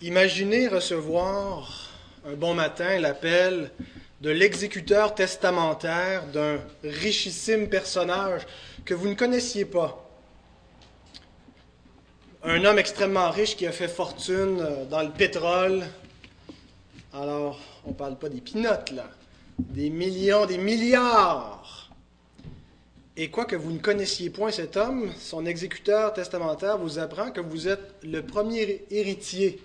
Imaginez recevoir un bon matin l'appel de l'exécuteur testamentaire d'un richissime personnage que vous ne connaissiez pas. Un homme extrêmement riche qui a fait fortune euh, dans le pétrole. Alors, on ne parle pas des pinottes, là. Des millions, des milliards. Et quoi que vous ne connaissiez point cet homme, son exécuteur testamentaire vous apprend que vous êtes le premier héritier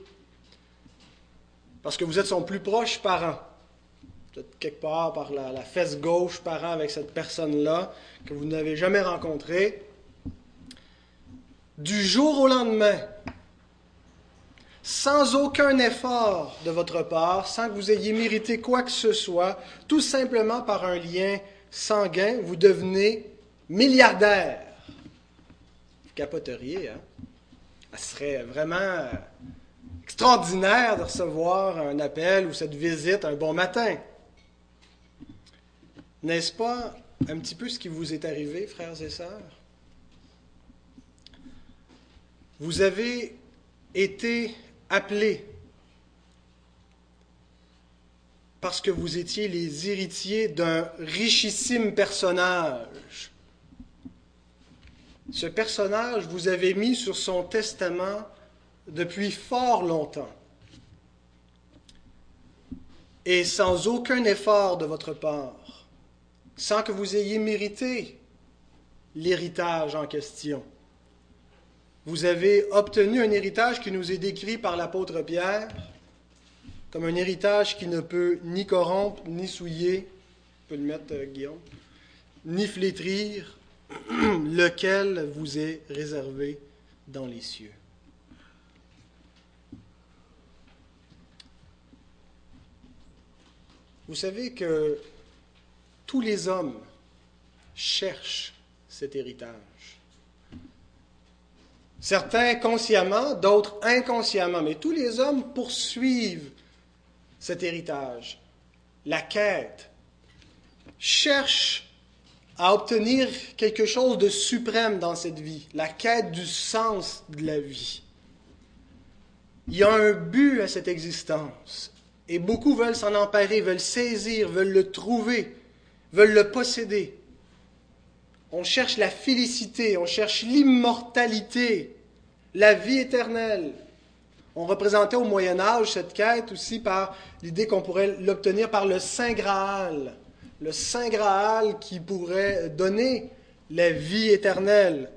parce que vous êtes son plus proche parent. Peut-être quelque part par la, fesse gauche parent avec cette personne-là que vous n'avez jamais rencontrée. Du jour au lendemain, sans aucun effort de votre part, sans que vous ayez mérité quoi que ce soit, tout simplement par un lien sanguin, vous devenez milliardaire. Vous capoteriez, hein? Ça serait vraiment extraordinaire de recevoir un appel ou cette visite un bon matin. N'est-ce pas un petit peu ce qui vous est arrivé, frères et sœurs? Vous avez été appelés parce que vous étiez les héritiers d'un richissime personnage. Ce personnage vous avait mis sur son testament depuis fort longtemps. Et sans aucun effort de votre part, sans que vous ayez mérité l'héritage en question. Vous avez obtenu un héritage qui nous est décrit par l'apôtre Pierre comme un héritage qui ne peut ni corrompre, ni souiller, peut le mettre euh, ni flétrir, lequel vous est réservé dans les cieux. Vous savez que tous les hommes cherchent cet héritage. Certains consciemment, d'autres inconsciemment, mais tous les hommes poursuivent cet héritage. La quête cherche à obtenir quelque chose de suprême dans cette vie, la quête du sens de la vie. Il y a un but à cette existence. Et beaucoup veulent s'en emparer, veulent saisir, veulent le trouver, veulent le posséder. On cherche la félicité, on cherche l'immortalité, la vie éternelle. On représentait au Moyen Âge cette quête aussi par l'idée qu'on pourrait l'obtenir par le Saint Graal, le Saint Graal qui pourrait donner la vie éternelle.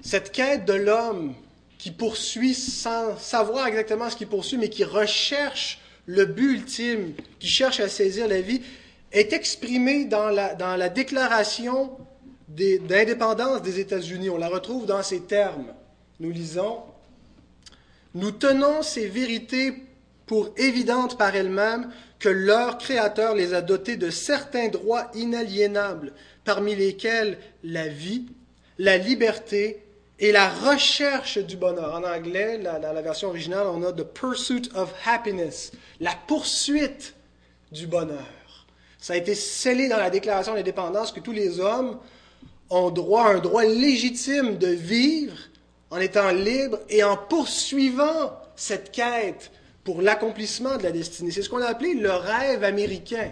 Cette quête de l'homme qui poursuit sans savoir exactement ce qu'il poursuit, mais qui recherche le but ultime, qui cherche à saisir la vie, est exprimé dans la, dans la déclaration d'indépendance des, des États-Unis. On la retrouve dans ces termes. Nous lisons, Nous tenons ces vérités pour évidentes par elles-mêmes que leur Créateur les a dotées de certains droits inaliénables, parmi lesquels la vie, la liberté et la recherche du bonheur. En anglais, dans la, version originale, on a The Pursuit of Happiness, la poursuite du bonheur. Ça a été scellé dans la Déclaration d'indépendance que tous les hommes ont droit, un droit légitime de vivre en étant libres et en poursuivant cette quête pour l'accomplissement de la destinée. C'est ce qu'on a appelé le rêve américain.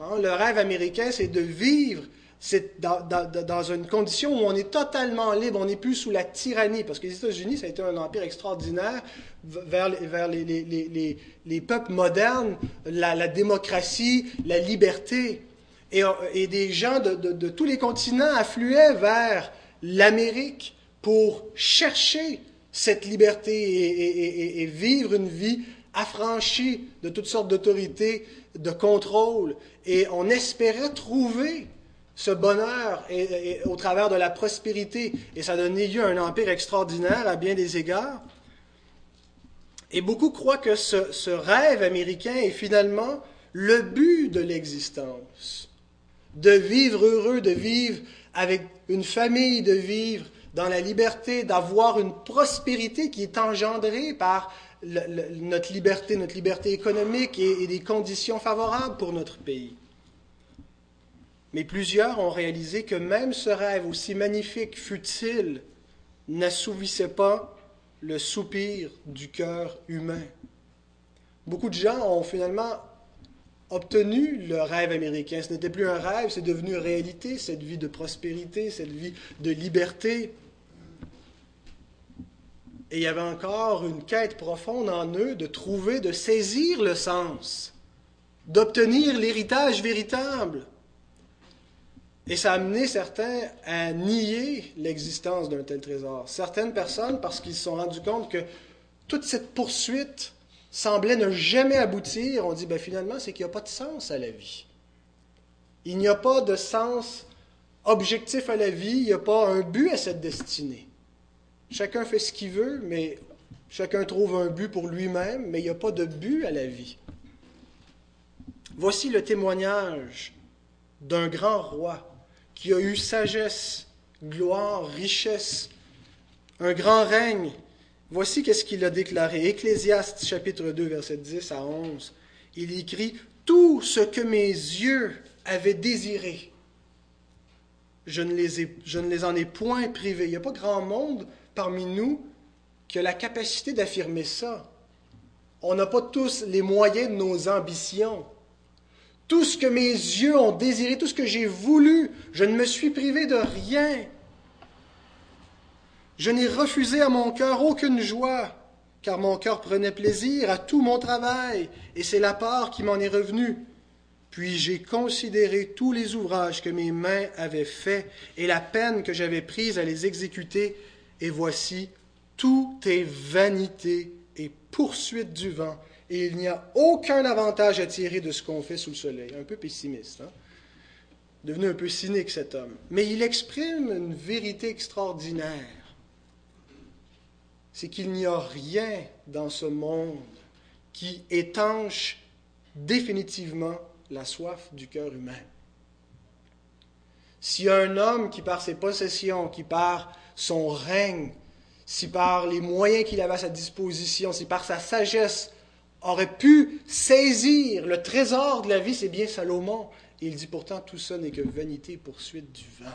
Hein, le rêve américain, c'est de vivre c'est dans, une condition où on est totalement libre, on n'est plus sous la tyrannie, parce que les États-Unis, ça a été un empire extraordinaire vers, vers les, peuples modernes, la, démocratie, la liberté. Et, et des gens de, tous les continents affluaient vers l'Amérique pour chercher cette liberté et, et vivre une vie affranchie de toutes sortes d'autorités, de contrôle. Et on espérait trouver ce bonheur au travers de la prospérité, et ça a donné lieu à un empire extraordinaire à bien des égards. Et beaucoup croient que ce, rêve américain est finalement le but de l'existence. De vivre heureux, de vivre avec une famille, de vivre dans la liberté, d'avoir une prospérité qui est engendrée par notre liberté, notre liberté économique et des conditions favorables pour notre pays. Mais plusieurs ont réalisé que même ce rêve, aussi magnifique fut-il, n'assouvissait pas le soupir du cœur humain. Beaucoup de gens ont finalement obtenu le rêve américain. Ce n'était plus un rêve, c'est devenu réalité, cette vie de prospérité, cette vie de liberté. Et il y avait encore une quête profonde en eux de trouver, de saisir le sens, d'obtenir l'héritage véritable. Et ça a amené certains à nier l'existence d'un tel trésor. Certaines personnes, parce qu'ils se sont rendus compte que toute cette poursuite semblait ne jamais aboutir, on dit ben, finalement, c'est qu'il n'y a pas de sens à la vie. Il n'y a pas de sens objectif à la vie, il n'y a pas un but à cette destinée. Chacun fait ce qu'il veut, mais chacun trouve un but pour lui-même, mais il n'y a pas de but à la vie. Voici le témoignage d'un grand roi qui a eu sagesse, gloire, richesse, un grand règne, Voici qu'est-ce qu'il a déclaré. Ecclésiaste chapitre 2, verset 10 à 11. Il écrit Tout ce que mes yeux avaient désiré, je ne les, je ne les en ai point privés. Il n'y a pas grand monde parmi nous qui a la capacité d'affirmer ça. On n'a pas tous les moyens de nos ambitions. Tout ce que mes yeux ont désiré, tout ce que j'ai voulu, je ne me suis privé de rien. Je n'ai refusé à mon cœur aucune joie, car mon cœur prenait plaisir à tout mon travail, et c'est la part qui m'en est revenue. Puis j'ai considéré tous les ouvrages que mes mains avaient faits et la peine que j'avais prise à les exécuter, et voici, tout est vanité poursuite du vent, et il n'y a aucun avantage à tirer de ce qu'on fait sous le soleil. Un peu pessimiste, hein? devenu un peu cynique cet homme. Mais il exprime une vérité extraordinaire c'est qu'il n'y a rien dans ce monde qui étanche définitivement la soif du cœur humain. A un homme qui, par ses possessions, qui par son règne, si par les moyens qu'il avait à sa disposition, si par sa sagesse, aurait pu saisir le trésor de la vie, c'est bien Salomon. il dit pourtant, tout ça n'est que vanité, poursuite du vent.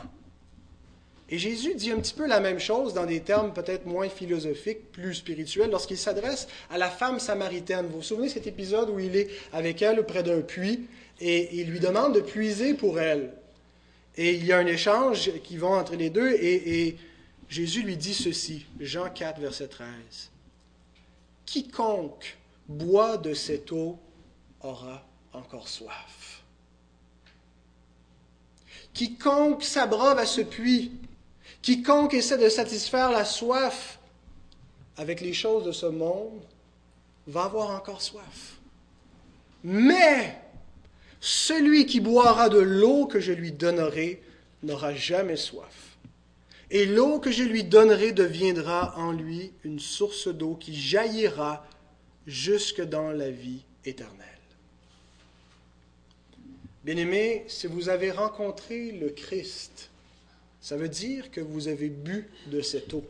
Et Jésus dit un petit peu la même chose dans des termes peut-être moins philosophiques, plus spirituels, lorsqu'il s'adresse à la femme samaritaine. Vous vous souvenez cet épisode où il est avec elle près d'un puits et il lui demande de puiser pour elle. Et il y a un échange qui va entre les deux et, et Jésus lui dit ceci, Jean 4, verset 13. Quiconque boit de cette eau aura encore soif. Quiconque s'abreuve à ce puits Quiconque essaie de satisfaire la soif avec les choses de ce monde va avoir encore soif. Mais celui qui boira de l'eau que je lui donnerai n'aura jamais soif. Et l'eau que je lui donnerai deviendra en lui une source d'eau qui jaillira jusque dans la vie éternelle. Bien-aimés, si vous avez rencontré le Christ, ça veut dire que vous avez bu de cette eau.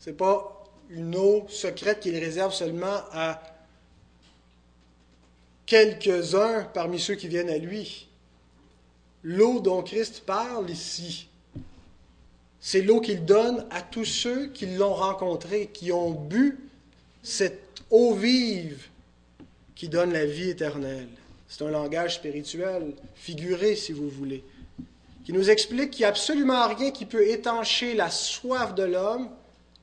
Ce n'est pas une eau secrète qu'il réserve seulement à quelques-uns parmi ceux qui viennent à lui. L'eau dont Christ parle ici, c'est l'eau qu'il donne à tous ceux qui l'ont rencontré, qui ont bu cette eau vive qui donne la vie éternelle. C'est un langage spirituel, figuré si vous voulez qui nous explique qu'il n'y a absolument rien qui peut étancher la soif de l'homme,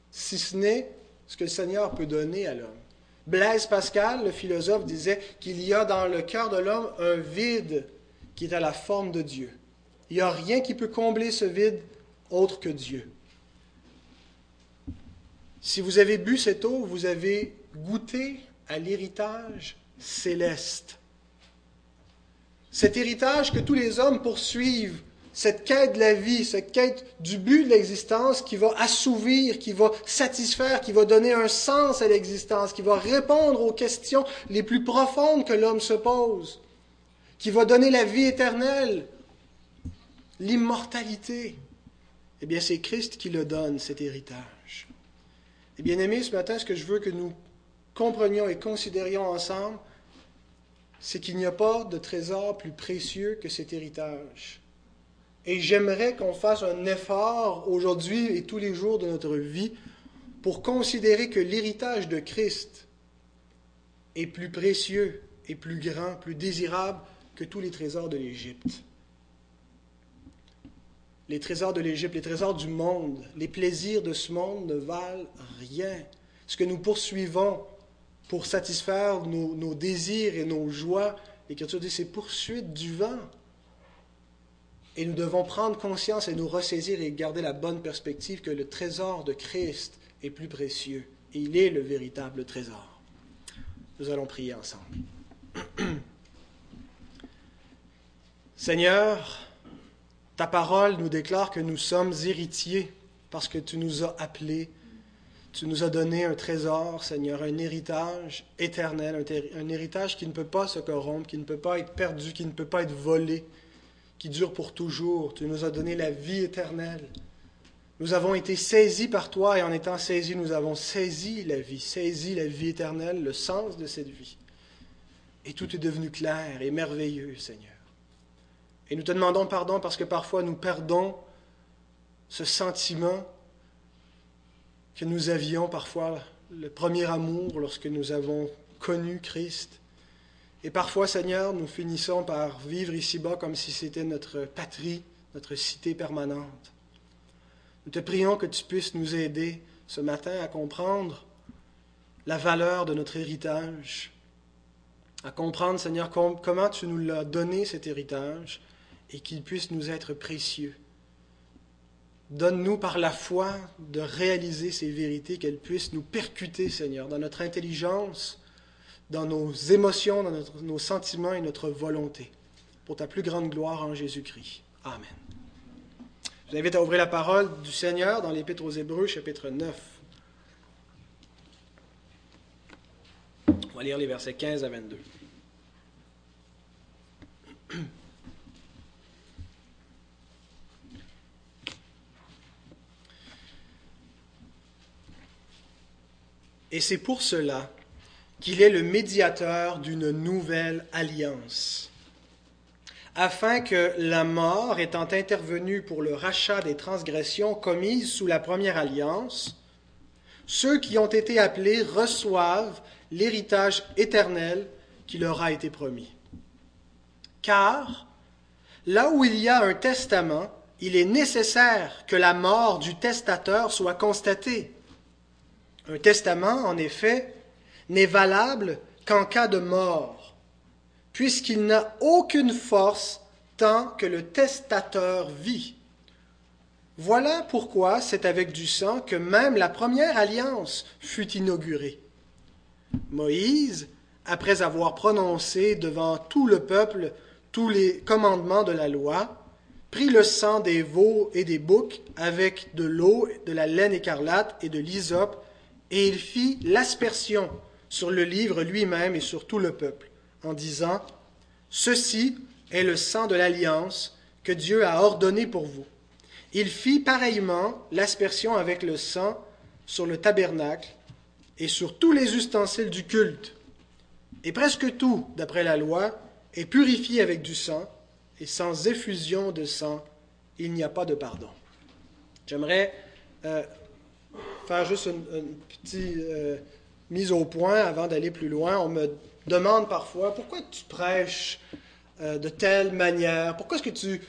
si ce n'est ce que le Seigneur peut donner à l'homme. Blaise Pascal, le philosophe, disait qu'il y a dans le cœur de l'homme un vide qui est à la forme de Dieu. Il n'y a rien qui peut combler ce vide autre que Dieu. Si vous avez bu cette eau, vous avez goûté à l'héritage céleste. Cet héritage que tous les hommes poursuivent cette quête de la vie, cette quête du but de l'existence qui va assouvir, qui va satisfaire, qui va donner un sens à l'existence, qui va répondre aux questions les plus profondes que l'homme se pose, qui va donner la vie éternelle, l'immortalité. Eh bien, c'est Christ qui le donne, cet héritage. Et bien aimé, ce matin, ce que je veux que nous comprenions et considérions ensemble, c'est qu'il n'y a pas de trésor plus précieux que cet héritage. Et j'aimerais qu'on fasse un effort aujourd'hui et tous les jours de notre vie pour considérer que l'héritage de Christ est plus précieux et plus grand, plus désirable que tous les trésors de l'Égypte. Les trésors de l'Égypte, les trésors du monde, les plaisirs de ce monde ne valent rien. Ce que nous poursuivons pour satisfaire nos, désirs et nos joies, l'Écriture dit c'est poursuite du vent. Et nous devons prendre conscience et nous ressaisir et garder la bonne perspective que le trésor de Christ est plus précieux. Et il est le véritable trésor. Nous allons prier ensemble. Seigneur, ta parole nous déclare que nous sommes héritiers parce que tu nous as appelés. Tu nous as donné un trésor, Seigneur, un héritage éternel, un, héritage qui ne peut pas se corrompre, qui ne peut pas être perdu, qui ne peut pas être volé, qui dure pour toujours. Tu nous as donné la vie éternelle. Nous avons été saisis par toi et en étant saisis, nous avons saisi la vie, saisi la vie éternelle, le sens de cette vie. Et tout est devenu clair et merveilleux, Seigneur. Et nous te demandons pardon parce que parfois nous perdons ce sentiment que nous avions parfois, le premier amour lorsque nous avons connu Christ. Et parfois, Seigneur, nous finissons par vivre ici-bas comme si c'était notre patrie, notre cité permanente. Nous te prions que tu puisses nous aider ce matin à comprendre la valeur de notre héritage, à comprendre, Seigneur, comment tu nous l'as donné cet héritage, et qu'il puisse nous être précieux. Donne-nous par la foi de réaliser ces vérités, qu'elles puissent nous percuter, Seigneur, dans notre intelligence, dans nos émotions, dans nos sentiments et notre volonté, pour ta plus grande gloire en Jésus-Christ. Amen. Je vous invite à ouvrir la parole du Seigneur dans l'Épître aux Hébreux, chapitre 9. On va lire les versets 15 à 22. Et c'est pour cela qu'il est le médiateur d'une nouvelle alliance, afin que la mort étant intervenue pour le rachat des transgressions commises sous la première alliance, ceux qui ont été appelés reçoivent l'héritage éternel qui leur a été promis. Car là où il y a un testament, il est nécessaire que la mort du testateur soit constatée. Un testament, en effet, n'est valable qu'en cas de mort, puisqu'il n'a aucune force tant que le testateur vit. Voilà pourquoi c'est avec du sang que même la première alliance fut inaugurée. Moïse, après avoir prononcé devant tout le peuple tous les commandements de la loi, prit le sang des veaux et des boucs avec de l'eau, de la laine écarlate et de l'hysope et il fit l'aspersion sur le livre lui-même et sur tout le peuple, en disant, Ceci est le sang de l'alliance que Dieu a ordonné pour vous. Il fit pareillement l'aspersion avec le sang sur le tabernacle et sur tous les ustensiles du culte. Et presque tout, d'après la loi, est purifié avec du sang, et sans effusion de sang, il n'y a pas de pardon. J'aimerais euh, faire juste une, petite euh, mise au point avant d'aller plus loin. On me demande parfois pourquoi tu prêches euh, de telle manière, pourquoi est-ce que tu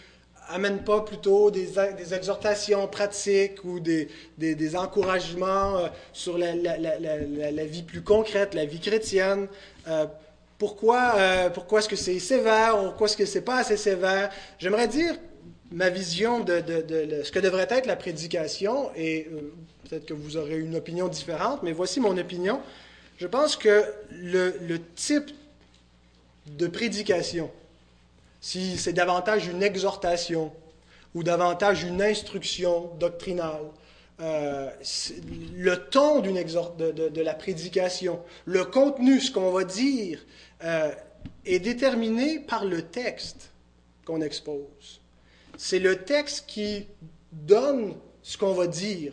amènes pas plutôt des, des exhortations pratiques ou des, des, encouragements euh, sur la, la, la, vie plus concrète, la vie chrétienne? pourquoi pourquoi est-ce que c'est sévère ou pourquoi est-ce que c'est pas assez sévère? J'aimerais dire ma vision de, de, ce que devrait être la prédication, et peut-être que vous aurez une opinion différente, mais voici mon opinion. Je pense que le, type de prédication, si c'est davantage une exhortation ou davantage une instruction doctrinale, euh, le ton de, de, la prédication, le contenu, ce qu'on va dire, euh, est déterminé par le texte qu'on expose. C'est le texte qui donne ce qu'on va dire.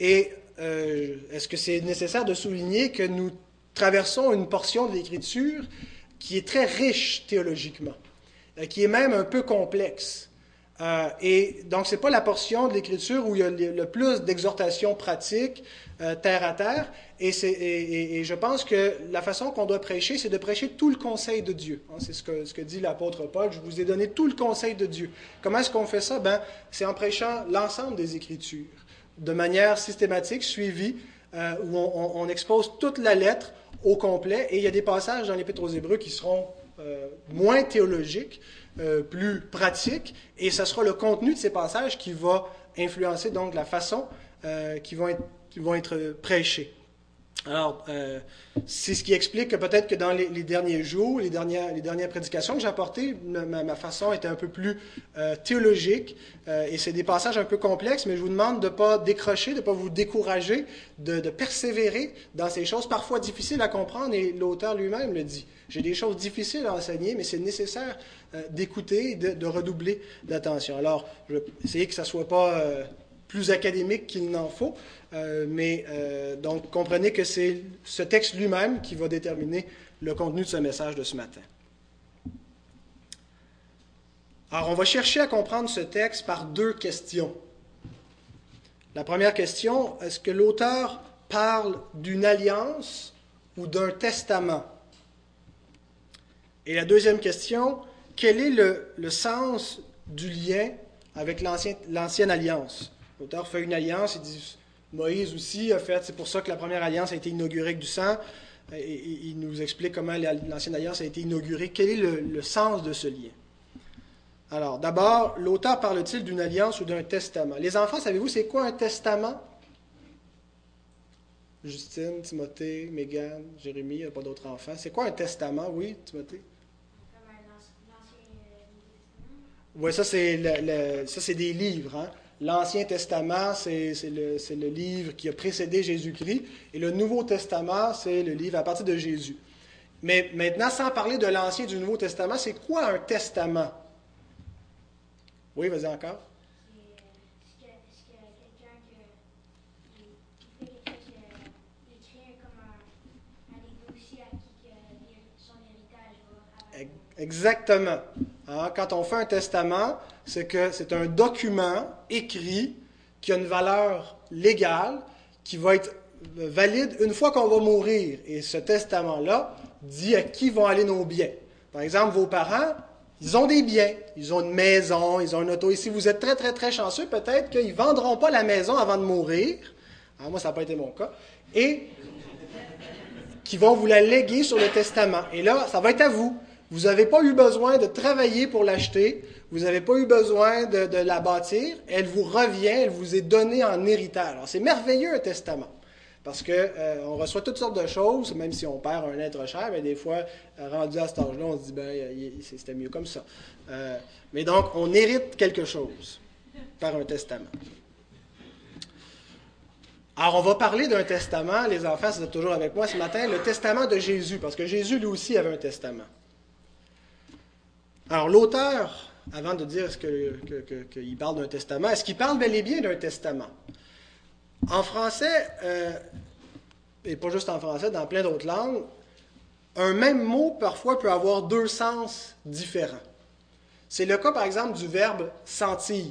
Et euh, est-ce que c'est nécessaire de souligner que nous traversons une portion de l'Écriture qui est très riche théologiquement, euh, qui est même un peu complexe? Euh, et donc, ce n'est pas la portion de l'Écriture où il y a le, plus d'exhortations pratiques, terre à terre. Et, et, et, je pense que la façon qu'on doit prêcher, c'est de prêcher tout le conseil de Dieu. Hein, c'est ce que, ce que dit l'apôtre Paul. Je vous ai donné tout le conseil de Dieu. Comment est-ce qu'on fait ça? Ben, c'est en prêchant l'ensemble des Écritures, de manière systématique, suivie, euh, où on, expose toute la lettre au complet. Et il y a des passages dans l'Épître aux Hébreux qui seront moins théologiques, euh, plus pratique, et ce sera le contenu de ces passages qui va influencer donc la façon euh, qui, vont être, qui vont être prêchés. Alors, euh, c'est ce qui explique que peut-être que dans les, derniers jours, les dernières, les dernières prédications que j'ai apportées, ma, façon était un peu plus théologique, et c'est des passages un peu complexes, mais je vous demande de ne pas décrocher, de ne pas vous décourager, de, persévérer dans ces choses parfois difficiles à comprendre, et l'auteur lui-même le dit. J'ai des choses difficiles à enseigner, mais c'est nécessaire euh, d'écouter et de, redoubler d'attention. Alors, je vais essayer que ça ne soit pas euh, plus académique qu'il n'en faut, euh, mais donc comprenez que c'est ce texte lui-même qui va déterminer le contenu de ce message de ce matin. Alors, on va chercher à comprendre ce texte par deux questions. La première question, est-ce que l'auteur parle d'une alliance ou d'un testament? Et la deuxième question, quel est le, sens du lien avec l'ancienne alliance? L'auteur fait une alliance, il dit Moïse aussi a fait, c'est pour ça que la première alliance a été inaugurée avec du sang. Et, il nous explique comment l'ancienne alliance a été inaugurée. Quel est le, sens de ce lien? Alors, d'abord, l'auteur parle-t-il d'une alliance ou d'un testament? Les enfants, savez-vous, c'est quoi un testament? Justine, Timothée, Mégane, Jérémie, il n'y a pas d'autres enfants. C'est quoi un testament, oui, Timothée? Oui, ça, c'est le, des livres. Hein. L'Ancien Testament, c'est le, le, livre qui a précédé Jésus-Christ. Et le Nouveau Testament, c'est le livre à partir de Jésus. Mais maintenant, sans parler de l'Ancien et du Nouveau Testament, c'est quoi un testament? Oui, vas-y encore. Exactement. Hein, quand on fait un testament, c'est que c'est un document écrit qui a une valeur légale, qui va être valide une fois qu'on va mourir. Et ce testament-là dit à qui vont aller nos biens. Par exemple, vos parents, ils ont des biens, ils ont une maison, ils ont une auto. Et si vous êtes très, très, très chanceux, peut-être qu'ils ne vendront pas la maison avant de mourir. Ah, moi, ça n'a pas été mon cas. Et qui vont vous la léguer sur le testament. Et là, ça va être à vous. Vous n'avez pas eu besoin de travailler pour l'acheter. Vous n'avez pas eu besoin de, la bâtir. Elle vous revient, elle vous est donnée en héritage. Alors, c'est merveilleux un testament. Parce qu'on euh, on reçoit toutes sortes de choses, même si on perd un être cher, mais des fois, euh, rendu à cet âge-là, on se dit, ben, c'était mieux comme ça. Euh, mais donc, on hérite quelque chose par un testament. Alors, on va parler d'un testament, les enfants, c'est toujours avec moi ce matin, le testament de Jésus, parce que Jésus, lui aussi, avait un testament. Alors, l'auteur, avant de dire qu'il parle d'un testament, est-ce qu'il parle bel et bien d'un testament? En français, euh, et pas juste en français, dans plein d'autres langues, un même mot parfois peut avoir deux sens différents. C'est le cas, par exemple, du verbe sentir.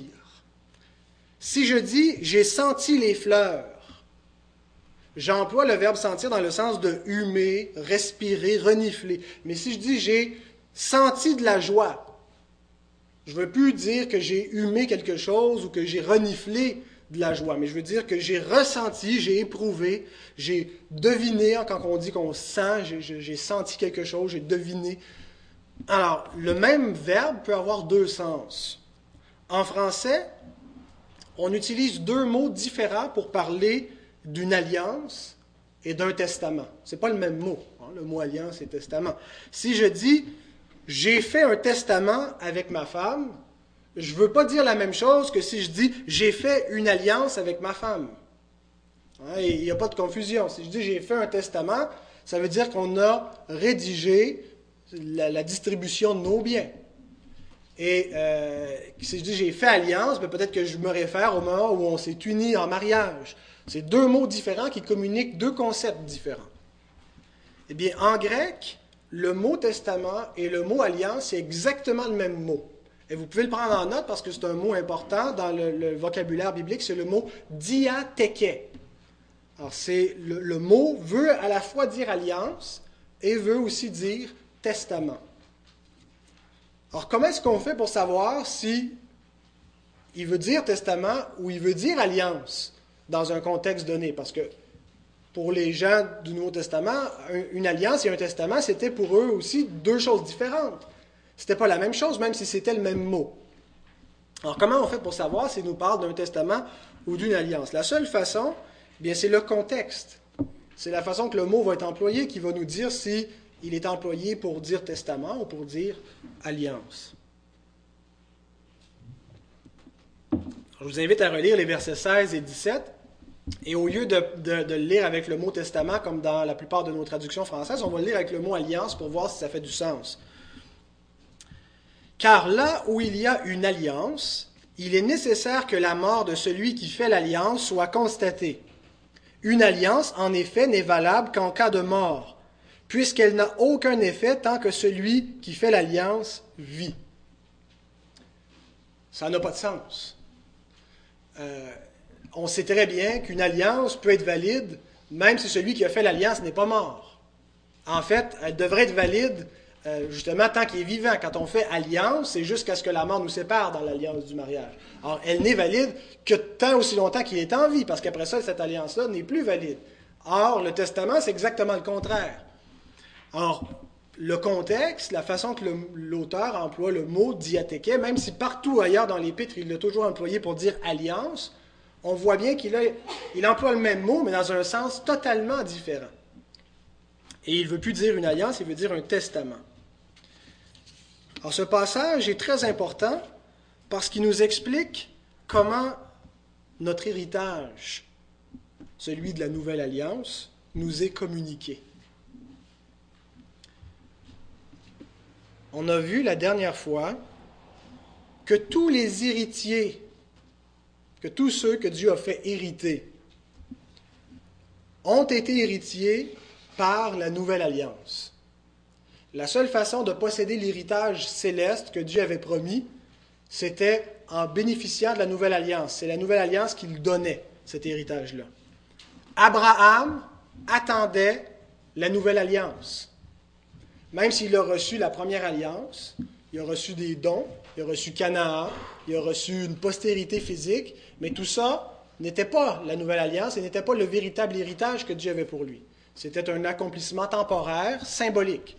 Si je dis j'ai senti les fleurs, j'emploie le verbe sentir dans le sens de humer, respirer, renifler. Mais si je dis j'ai senti de la joie. Je ne veux plus dire que j'ai humé quelque chose ou que j'ai reniflé de la joie, mais je veux dire que j'ai ressenti, j'ai éprouvé, j'ai deviné, hein, quand on dit qu'on sent, j'ai senti quelque chose, j'ai deviné. Alors, le même verbe peut avoir deux sens. En français, on utilise deux mots différents pour parler d'une alliance et d'un testament. Ce n'est pas le même mot, hein, le mot alliance et testament. Si je dis j'ai fait un testament avec ma femme, je ne veux pas dire la même chose que si je dis j'ai fait une alliance avec ma femme. Hein, il n'y a pas de confusion. Si je dis j'ai fait un testament, ça veut dire qu'on a rédigé la, distribution de nos biens. Et euh, si je dis j'ai fait alliance, ben, peut-être que je me réfère au moment où on s'est unis en mariage. C'est deux mots différents qui communiquent deux concepts différents. Eh bien, en grec, le mot testament et le mot alliance, c'est exactement le même mot. Et vous pouvez le prendre en note parce que c'est un mot important dans le, vocabulaire biblique, c'est le mot diatheke. Alors, c'est le, le, mot veut à la fois dire alliance et veut aussi dire testament. Alors, comment est-ce qu'on fait pour savoir si il veut dire testament ou il veut dire alliance dans un contexte donné? Parce que pour les gens du Nouveau Testament, une alliance et un testament, c'était pour eux aussi deux choses différentes. C'était pas la même chose, même si c'était le même mot. Alors, comment on fait pour savoir s'il nous parle d'un testament ou d'une alliance? La seule façon, eh bien, c'est le contexte. C'est la façon que le mot va être employé qui va nous dire si il est employé pour dire testament ou pour dire alliance. je vous invite à relire les versets 16 et 17. Et au lieu de, le lire avec le mot testament, comme dans la plupart de nos traductions françaises, on va le lire avec le mot alliance pour voir si ça fait du sens. Car là où il y a une alliance, il est nécessaire que la mort de celui qui fait l'alliance soit constatée. Une alliance, en effet, n'est valable qu'en cas de mort, puisqu'elle n'a aucun effet tant que celui qui fait l'alliance vit. Ça n'a pas de sens. Euh, on sait très bien qu'une alliance peut être valide même si celui qui a fait l'alliance n'est pas mort. En fait, elle devrait être valide euh, justement tant qu'il est vivant. Quand on fait alliance, c'est jusqu'à ce que la mort nous sépare dans l'alliance du mariage. Alors, elle n'est valide que tant aussi longtemps qu'il est en vie, parce qu'après ça, cette alliance-là n'est plus valide. Or, le testament, c'est exactement le contraire. Or, le contexte, la façon que l'auteur emploie le mot diathéké, même si partout ailleurs dans l'épître, il l'a toujours employé pour dire alliance, on voit bien qu'il il emploie le même mot, mais dans un sens totalement différent. Et il ne veut plus dire une alliance, il veut dire un testament. Alors ce passage est très important parce qu'il nous explique comment notre héritage, celui de la nouvelle alliance, nous est communiqué. On a vu la dernière fois que tous les héritiers que tous ceux que Dieu a fait hériter ont été héritiers par la nouvelle alliance. La seule façon de posséder l'héritage céleste que Dieu avait promis, c'était en bénéficiant de la nouvelle alliance. C'est la nouvelle alliance qu'il donnait, cet héritage-là. Abraham attendait la nouvelle alliance. Même s'il a reçu la première alliance, il a reçu des dons, il a reçu Canaan, il a reçu une postérité physique, mais tout ça n'était pas la nouvelle alliance et n'était pas le véritable héritage que Dieu avait pour lui. C'était un accomplissement temporaire, symbolique.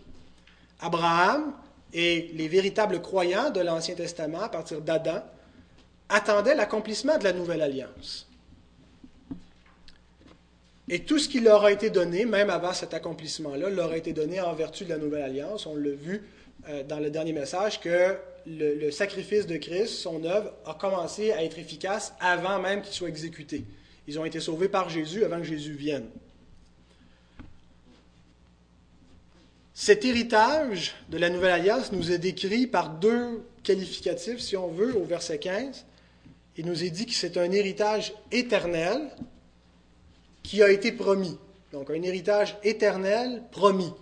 Abraham et les véritables croyants de l'Ancien Testament, à partir d'Adam, attendaient l'accomplissement de la nouvelle alliance. Et tout ce qui leur a été donné, même avant cet accomplissement-là, leur a été donné en vertu de la nouvelle alliance. On l'a vu euh, dans le dernier message que le, sacrifice de Christ, son œuvre, a commencé à être efficace avant même qu'il soit exécuté. Ils ont été sauvés par Jésus avant que Jésus vienne. Cet héritage de la Nouvelle Alliance nous est décrit par deux qualificatifs, si on veut, au verset 15. Il nous est dit que c'est un héritage éternel qui a été promis. Donc un héritage éternel promis.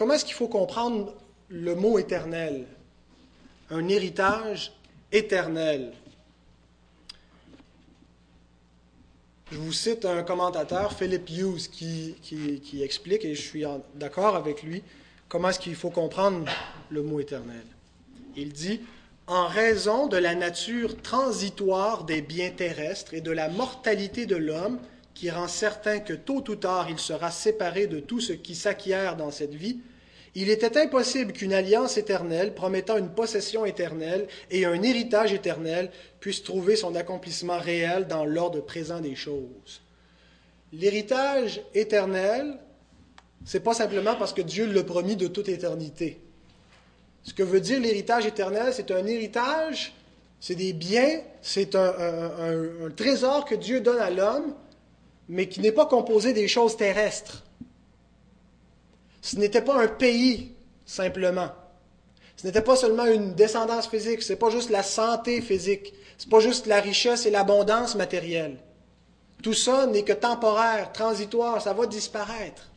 Comment est-ce qu'il faut comprendre le mot éternel? Un héritage éternel. Je vous cite un commentateur, Philip Hughes, qui, qui explique, et je suis d'accord avec lui, comment est-ce qu'il faut comprendre le mot éternel. Il dit, en raison de la nature transitoire des biens terrestres et de la mortalité de l'homme, qui rend certain que tôt ou tard il sera séparé de tout ce qui s'acquiert dans cette vie, il était impossible qu'une alliance éternelle promettant une possession éternelle et un héritage éternel puisse trouver son accomplissement réel dans l'ordre présent des choses. L'héritage éternel, c'est pas simplement parce que Dieu l'a promis de toute éternité. Ce que veut dire l'héritage éternel, c'est un héritage, c'est des biens, c'est un, un trésor que Dieu donne à l'homme, mais qui n'est pas composé des choses terrestres. Ce n'était pas un pays simplement. Ce n'était pas seulement une descendance physique, ce n'est pas juste la santé physique, ce n'est pas juste la richesse et l'abondance matérielle. Tout ça n'est que temporaire, transitoire, ça va disparaître.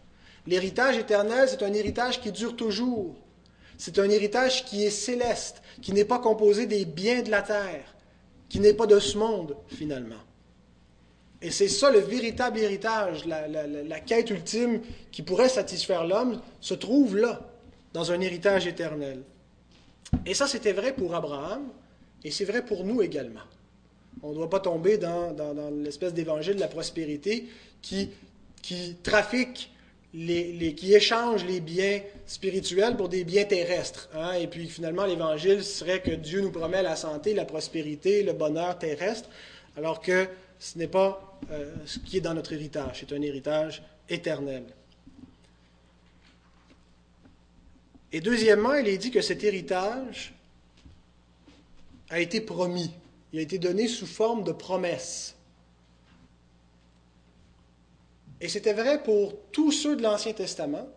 L'héritage éternel, c'est un héritage qui dure toujours. C'est un héritage qui est céleste, qui n'est pas composé des biens de la terre, qui n'est pas de ce monde, finalement. Et c'est ça le véritable héritage, la, quête ultime qui pourrait satisfaire l'homme, se trouve là, dans un héritage éternel. Et ça, c'était vrai pour Abraham, et c'est vrai pour nous également. On ne doit pas tomber dans, l'espèce d'évangile de la prospérité qui, qui trafique, les, qui échange les biens spirituels pour des biens terrestres. Hein. Et puis finalement, l'évangile serait que Dieu nous promet la santé, la prospérité, le bonheur terrestre, alors que ce n'est pas euh, ce qui est dans notre héritage. C'est un héritage éternel. Et deuxièmement, il est dit que cet héritage a été promis. Il a été donné sous forme de promesse. Et c'était vrai pour tous ceux de l'Ancien Testament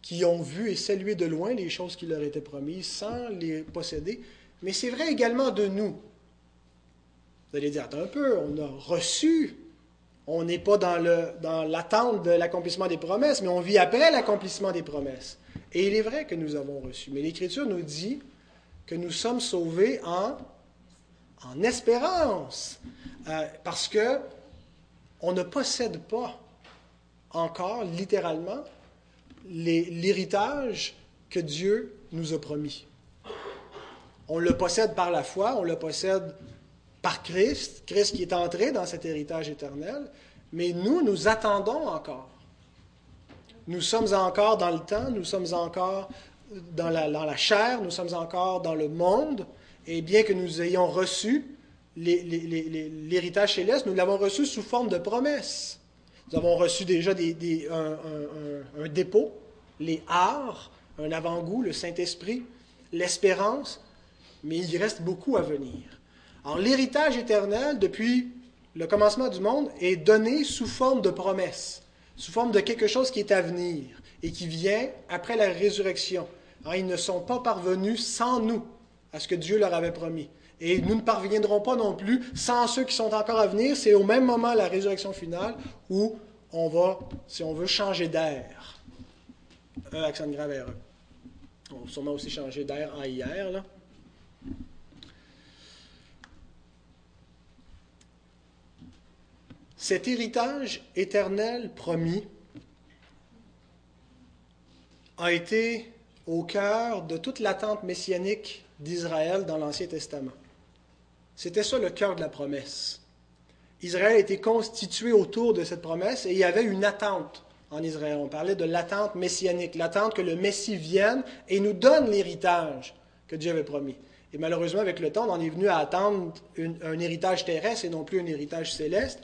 qui ont vu et salué de loin les choses qui leur étaient promises sans les posséder. Mais c'est vrai également de nous. Vous allez dire, attends un peu, on a reçu. On n'est pas dans, l'attente de l'accomplissement des promesses, mais on vit après l'accomplissement des promesses. Et il est vrai que nous avons reçu. Mais l'Écriture nous dit que nous sommes sauvés en, en espérance. Euh, parce que on ne possède pas encore, littéralement, l'héritage que Dieu nous a promis. On le possède par la foi, on le possède par Christ, Christ qui est entré dans cet héritage éternel, mais nous, nous attendons encore. Nous sommes encore dans le temps, nous sommes encore dans la, dans la chair, nous sommes encore dans le monde, et bien que nous ayons reçu l'héritage céleste, nous l'avons reçu sous forme de promesses. Nous avons reçu déjà des, un, dépôt, les arts, un avant-goût, le Saint-Esprit, l'espérance, mais il reste beaucoup à venir. Alors l'héritage éternel, depuis le commencement du monde, est donné sous forme de promesses, sous forme de quelque chose qui est à venir et qui vient après la résurrection. Ils ne sont pas parvenus sans nous à ce que Dieu leur avait promis. Et nous ne parviendrons pas non plus sans ceux qui sont encore à venir. C'est au même moment la résurrection finale où on va, si on veut, changer d'air. Un accent grave R. On va sûrement aussi changer d'air hier. Là. Cet héritage éternel promis a été au cœur de toute l'attente messianique d'Israël dans l'Ancien Testament. C'était ça le cœur de la promesse. Israël était constitué autour de cette promesse et il y avait une attente en Israël. On parlait de l'attente messianique, l'attente que le Messie vienne et nous donne l'héritage que Dieu avait promis. Et malheureusement, avec le temps, on est venu à attendre un héritage terrestre et non plus un héritage céleste.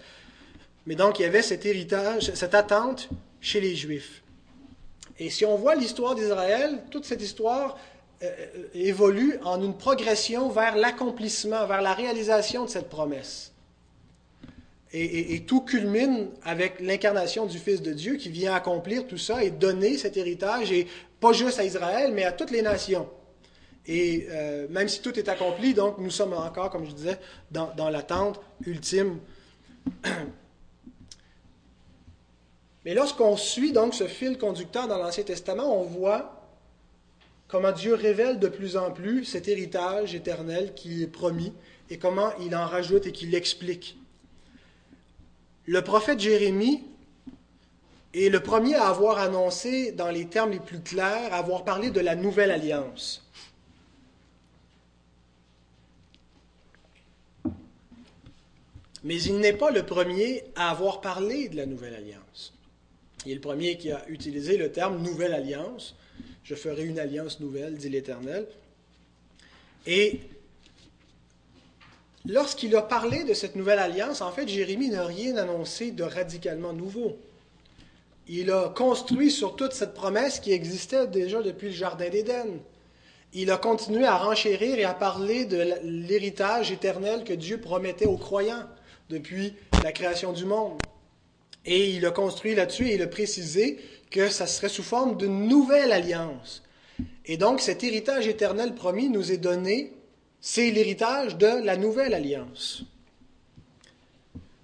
Mais donc, il y avait cet héritage, cette attente chez les Juifs. Et si on voit l'histoire d'Israël, toute cette histoire euh, euh, évolue en une progression vers l'accomplissement, vers la réalisation de cette promesse. Et, tout culmine avec l'incarnation du Fils de Dieu qui vient accomplir tout ça et donner cet héritage, et pas juste à Israël, mais à toutes les nations. Et euh, même si tout est accompli, donc nous sommes encore, comme je disais, dans, dans l'attente ultime. Mais lorsqu'on suit donc ce fil conducteur dans l'Ancien Testament, on voit comment Dieu révèle de plus en plus cet héritage éternel qui est promis et comment il en rajoute et qu'il l'explique. Le prophète Jérémie est le premier à avoir annoncé dans les termes les plus clairs, à avoir parlé de la nouvelle alliance. Mais il n'est pas le premier à avoir parlé de la nouvelle alliance. Il est le premier qui a utilisé le terme nouvelle alliance je ferai une alliance nouvelle, dit l'Éternel. Et lorsqu'il a parlé de cette nouvelle alliance, en fait, Jérémie n'a rien annoncé de radicalement nouveau. Il a construit sur toute cette promesse qui existait déjà depuis le Jardin d'Éden. Il a continué à renchérir et à parler de l'héritage éternel que Dieu promettait aux croyants depuis la création du monde. Et il a construit là-dessus et il a précisé que ça serait sous forme d'une nouvelle alliance. Et donc cet héritage éternel promis nous est donné, c'est l'héritage de la nouvelle alliance.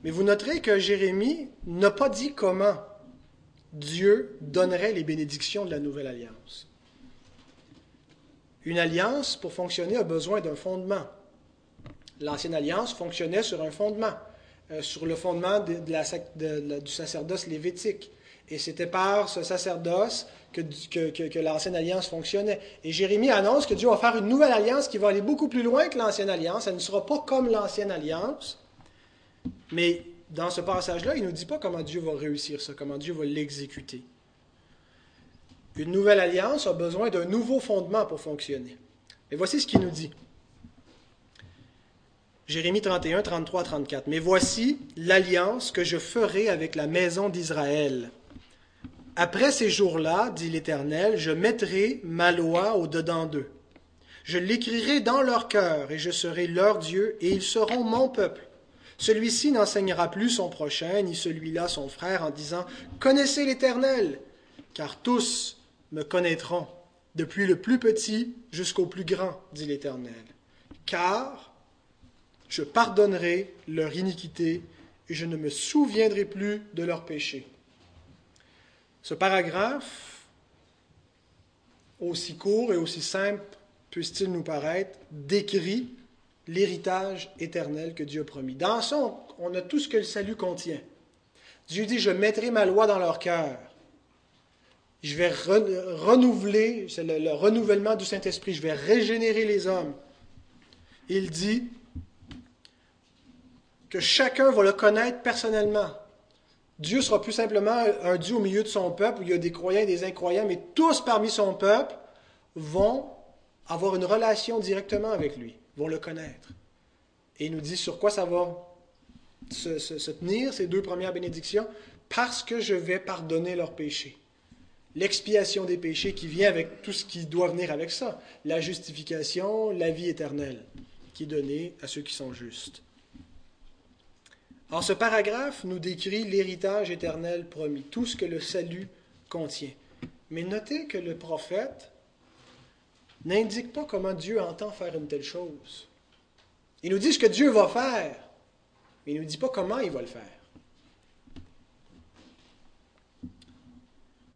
Mais vous noterez que Jérémie n'a pas dit comment Dieu donnerait les bénédictions de la nouvelle alliance. Une alliance, pour fonctionner, a besoin d'un fondement. L'ancienne alliance fonctionnait sur un fondement, euh, sur le fondement du sacerdoce lévitique. Et c'était par ce sacerdoce que, que, que l'ancienne alliance fonctionnait. Et Jérémie annonce que Dieu va faire une nouvelle alliance qui va aller beaucoup plus loin que l'ancienne alliance. Elle ne sera pas comme l'ancienne alliance. Mais dans ce passage-là, il ne nous dit pas comment Dieu va réussir ça, comment Dieu va l'exécuter. Une nouvelle alliance a besoin d'un nouveau fondement pour fonctionner. Et voici ce qu'il nous dit. Jérémie 31, 33, 34. Mais voici l'alliance que je ferai avec la maison d'Israël. Après ces jours-là, dit l'Éternel, je mettrai ma loi au-dedans d'eux. Je l'écrirai dans leur cœur, et je serai leur Dieu, et ils seront mon peuple. Celui-ci n'enseignera plus son prochain, ni celui-là son frère, en disant Connaissez l'Éternel, car tous me connaîtront, depuis le plus petit jusqu'au plus grand, dit l'Éternel. Car je pardonnerai leur iniquité et je ne me souviendrai plus de leurs péchés. Ce paragraphe, aussi court et aussi simple puisse-t-il nous paraître, décrit l'héritage éternel que Dieu a promis. Dans son, on a tout ce que le salut contient. Dieu dit, je mettrai ma loi dans leur cœur je vais renouveler, c'est le, renouvellement du Saint-Esprit, je vais régénérer les hommes. Il dit que chacun va le connaître personnellement. Dieu sera plus simplement un Dieu au milieu de son peuple, où il y a des croyants et des incroyants, mais tous parmi son peuple vont avoir une relation directement avec lui, vont le connaître. Et il nous dit sur quoi ça va se, se tenir, ces deux premières bénédictions, parce que je vais pardonner leurs péchés l'expiation des péchés qui vient avec tout ce qui doit venir avec ça, la justification, la vie éternelle qui est donnée à ceux qui sont justes. En ce paragraphe nous décrit l'héritage éternel promis, tout ce que le salut contient. Mais notez que le prophète n'indique pas comment Dieu entend faire une telle chose. Il nous dit ce que Dieu va faire, mais il ne nous dit pas comment il va le faire.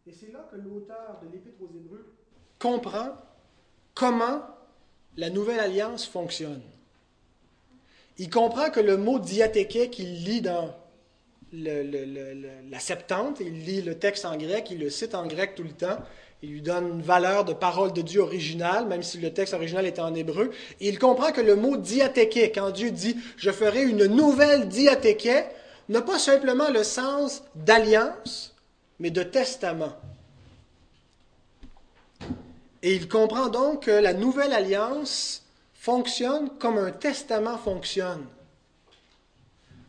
Et c'est là que l'auteur de l'Épître aux Hébreux comprend comment la nouvelle alliance fonctionne. Il comprend que le mot diathéké qu'il lit dans la Septante, il lit le texte en grec, il le cite en grec tout le temps, il lui donne une valeur de parole de Dieu originale, même si le texte original était en hébreu. Il comprend que le mot diathéké, quand Dieu dit je ferai une nouvelle diathéké, n'a pas simplement le sens d'alliance, mais de testament. Et il comprend donc que la nouvelle alliance fonctionne comme un testament fonctionne.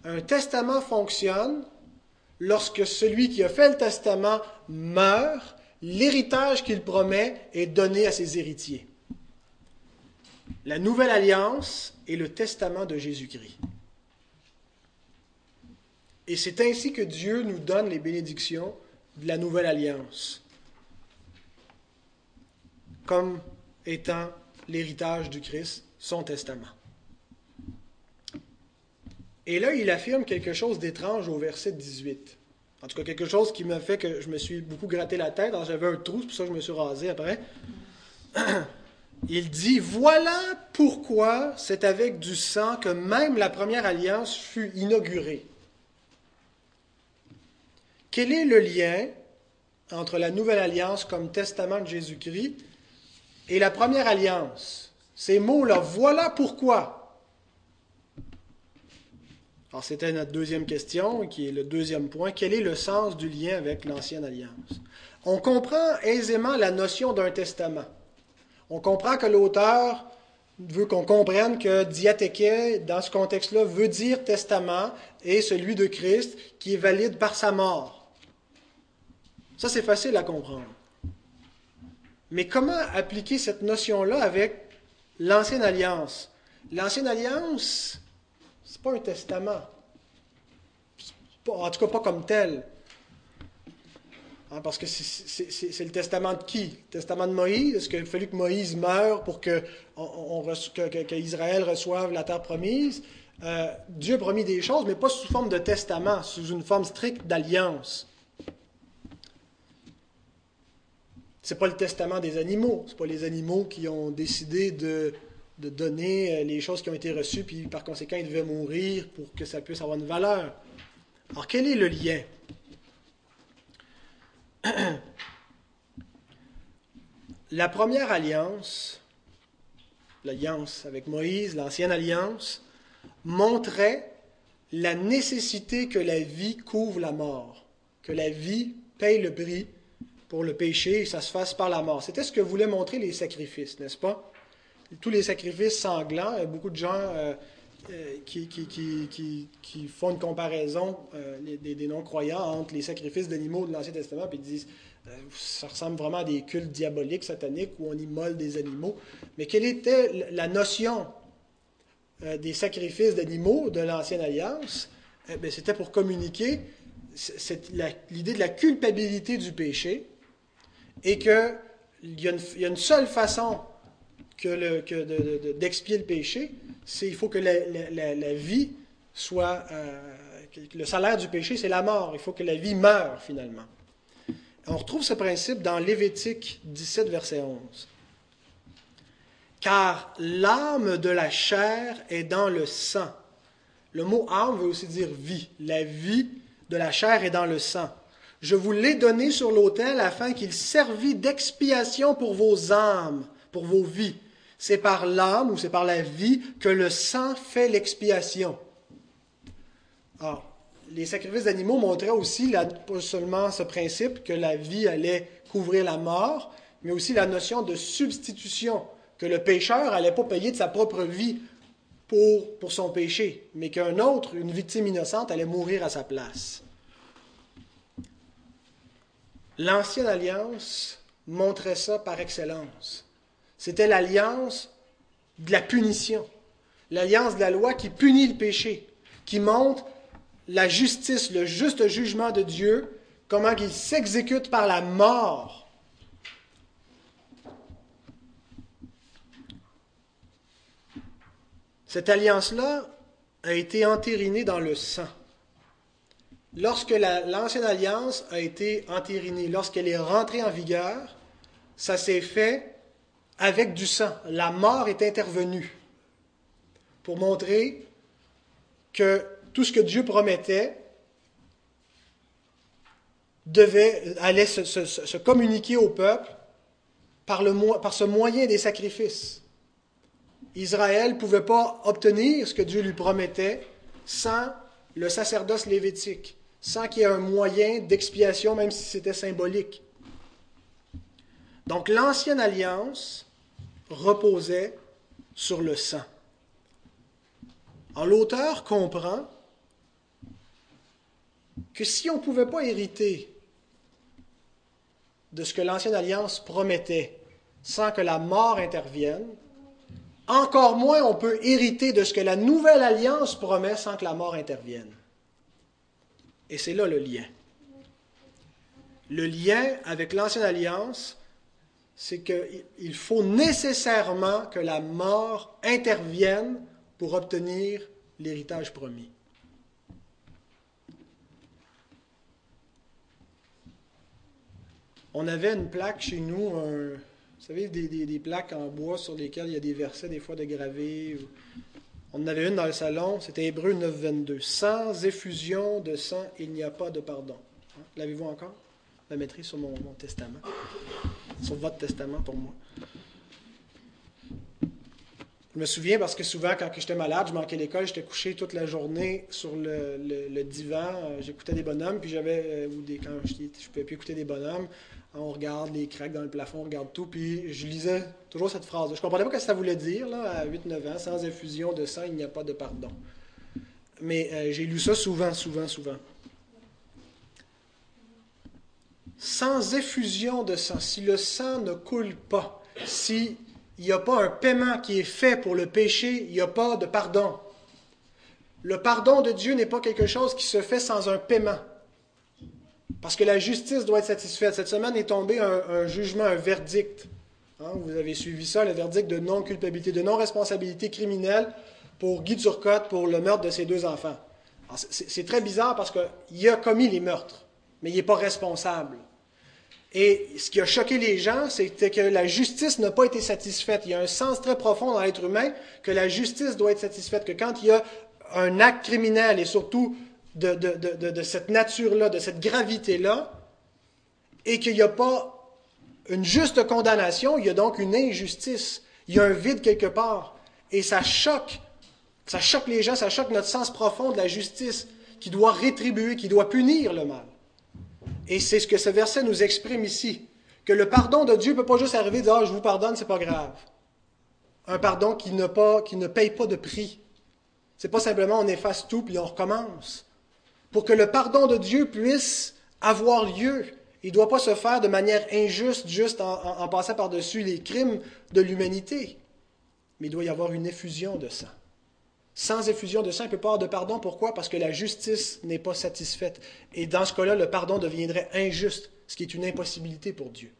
Un testament fonctionne lorsque celui qui a fait le testament meurt, l'héritage qu'il promet est donné à ses héritiers. La nouvelle alliance est le testament de Jésus-Christ. Et c'est ainsi que Dieu nous donne les bénédictions de la nouvelle alliance, comme étant l'héritage du Christ, son testament. Et là, il affirme quelque chose d'étrange au verset 18. En tout cas, quelque chose qui m'a fait que je me suis beaucoup gratté la tête. J'avais un trou, c'est pour ça que je me suis rasé après. Il dit, voilà pourquoi c'est avec du sang que même la première alliance fut inaugurée. Quel est le lien entre la nouvelle alliance comme testament de Jésus-Christ et la première alliance Ces mots-là, voilà pourquoi. Alors c'était notre deuxième question, qui est le deuxième point. Quel est le sens du lien avec l'ancienne alliance? On comprend aisément la notion d'un testament. On comprend que l'auteur veut qu'on comprenne que diathéké, dans ce contexte-là, veut dire testament et celui de Christ qui est valide par sa mort. Ça, c'est facile à comprendre. Mais comment appliquer cette notion-là avec l'ancienne alliance? L'ancienne alliance, c'est pas un testament. en tout cas, pas comme tel. Hein, parce que c'est le testament de qui? Le testament de Moïse? Est-ce qu'il a fallu que Moïse meure pour que, reçoive la terre promise? Euh, Dieu a promis des choses, mais pas sous forme de testament, sous une forme stricte d'alliance. Ce n'est pas le testament des animaux. Ce pas les animaux qui ont décidé de, de donner euh, les choses qui ont été reçues, puis par conséquent, ils devaient mourir pour que ça puisse avoir une valeur. Alors, quel est le lien? La première alliance, l'alliance avec Moïse, l'ancienne alliance, montrait la nécessité que la vie couvre la mort, que la vie paye le prix pour le péché et ça se fasse par la mort. C'était ce que voulaient montrer les sacrifices, n'est-ce pas? Tous les sacrifices sanglants, beaucoup de gens euh, euh, qui, font une comparaison euh, des, non-croyants entre les sacrifices d'animaux de l'Ancien Testament et disent ça ressemble vraiment à des cultes diaboliques, sataniques, où on immole des animaux. Mais quelle était la notion des sacrifices d'animaux de l'Ancienne Alliance? Eh C'était pour communiquer l'idée de la culpabilité du péché et qu'il y, a une seule façon d'expier le, péché, c'est il faut que la, vie soit... Euh, le salaire du péché, c'est la mort. Il faut que la vie meure finalement. On retrouve ce principe dans Lévitique 17, verset 11. Car l'âme de la chair est dans le sang. Le mot âme veut aussi dire vie. La vie de la chair est dans le sang. Je vous l'ai donné sur l'autel afin qu'il servît d'expiation pour vos âmes, pour vos vies. C'est par l'âme ou c'est par la vie que le sang fait l'expiation. Alors, les sacrifices d'animaux montraient aussi, pas seulement ce principe que la vie allait couvrir la mort, mais aussi la notion de substitution, que le pécheur n'allait pas payer de sa propre vie pour son péché, mais qu'un autre, une victime innocente, allait mourir à sa place. L'ancienne alliance montrait ça par excellence. C'était l'alliance de la punition, l'alliance de la loi qui punit le péché, qui montre la justice, le juste jugement de Dieu, comment il s'exécute par la mort. Cette alliance-là a été entérinée dans le sang. Lorsque l'ancienne alliance a été entérinée, lorsqu'elle est rentrée en vigueur, ça s'est fait avec du sang. La mort est intervenue pour montrer que tout ce que Dieu promettait devait, allait se, communiquer au peuple par, par ce moyen des sacrifices. Israël ne pouvait pas obtenir ce que Dieu lui promettait sans le sacerdoce lévitique, sans qu'il y ait un moyen d'expiation, même si c'était symbolique. Donc l'ancienne alliance reposait sur le sang. Alors l'auteur comprend que si on ne pouvait pas hériter de ce que l'Ancienne Alliance promettait sans que la mort intervienne, encore moins on peut hériter de ce que la Nouvelle Alliance promet sans que la mort intervienne. Et c'est là le lien. Le lien avec l'Ancienne Alliance, c'est qu'il faut nécessairement que la mort intervienne pour obtenir l'héritage promis. On avait une plaque chez nous, vous savez, des, plaques en bois sur lesquelles il y a des versets, des fois de gravés. On en avait une dans le salon, c'était Hébreu 9, 22. Sans effusion de sang, il n'y a pas de pardon. Hein? L'avez-vous encore? La maîtrise sur mon testament. Sur votre testament pour moi. Je me souviens parce que souvent, quand j'étais malade, je manquais l'école, j'étais couché toute la journée sur le, divan, euh, j'écoutais des bonhommes, puis j'avais, euh, ou des, quand je ne pouvais plus écouter des bonhommes, on regarde les craques dans le plafond, on regarde tout, puis je lisais toujours cette phrase. Je comprenais pas ce que ça voulait dire, là, à 8-9 ans, sans infusion de sang, il n'y a pas de pardon. Mais euh, j'ai lu ça souvent, souvent, souvent. Sans effusion de sang, si le sang ne coule pas, si il n'y a pas un paiement qui est fait pour le péché, il n'y a pas de pardon. Le pardon de Dieu n'est pas quelque chose qui se fait sans un paiement. Parce que la justice doit être satisfaite. Cette semaine est tombé un, jugement, un verdict. Hein, vous avez suivi ça, le verdict de non-culpabilité, de non-responsabilité criminelle pour Guy Turcotte pour le meurtre de ses deux enfants. C'est très bizarre parce qu'il a commis les meurtres, mais il n'est pas responsable. Et ce qui a choqué les gens, c'était que la justice n'a pas été satisfaite. Il y a un sens très profond dans l'être humain que la justice doit être satisfaite, que quand il y a un acte criminel et surtout de, de cette nature-là, de cette gravité-là, et qu'il n'y a pas une juste condamnation, il y a donc une injustice. Il y a un vide quelque part. Et ça choque. Ça choque les gens, ça choque notre sens profond de la justice qui doit rétribuer, qui doit punir le mal. Et c'est ce que ce verset nous exprime ici. Que le pardon de Dieu ne peut pas juste arriver et dire Ah, je vous pardonne, c'est pas grave. Un pardon qui pas, qui ne paye pas de prix. C'est pas simplement on efface tout puis on recommence. Pour que le pardon de Dieu puisse avoir lieu, il ne doit pas se faire de manière injuste, juste en, passant par-dessus les crimes de l'humanité. Mais il doit y avoir une effusion de sang. Sans effusion de sang, il ne peut pas avoir de pardon. Pourquoi? Parce que la justice n'est pas satisfaite. Et dans ce cas-là, le pardon deviendrait injuste, ce qui est une impossibilité pour Dieu.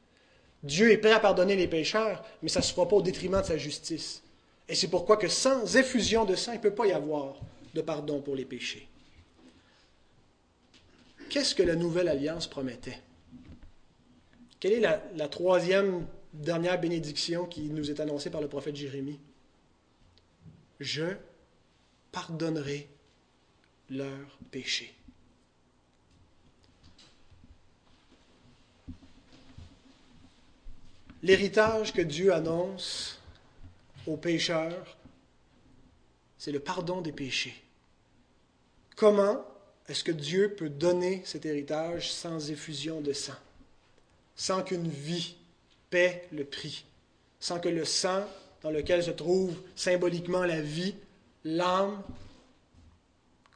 Dieu est prêt à pardonner les pécheurs, mais ça ne se fera pas au détriment de sa justice. Et c'est pourquoi que sans effusion de sang, il ne peut pas y avoir de pardon pour les péchés. Qu'est-ce que la nouvelle alliance promettait? Quelle est la, troisième dernière bénédiction qui nous est annoncée par le prophète Jérémie? Je pardonnerai leurs péchés. L'héritage que Dieu annonce aux pécheurs, c'est le pardon des péchés. Comment est-ce que Dieu peut donner cet héritage sans effusion de sang? Sans qu'une vie paie le prix, sans que le sang dans lequel se trouve symboliquement la vie, l'âme,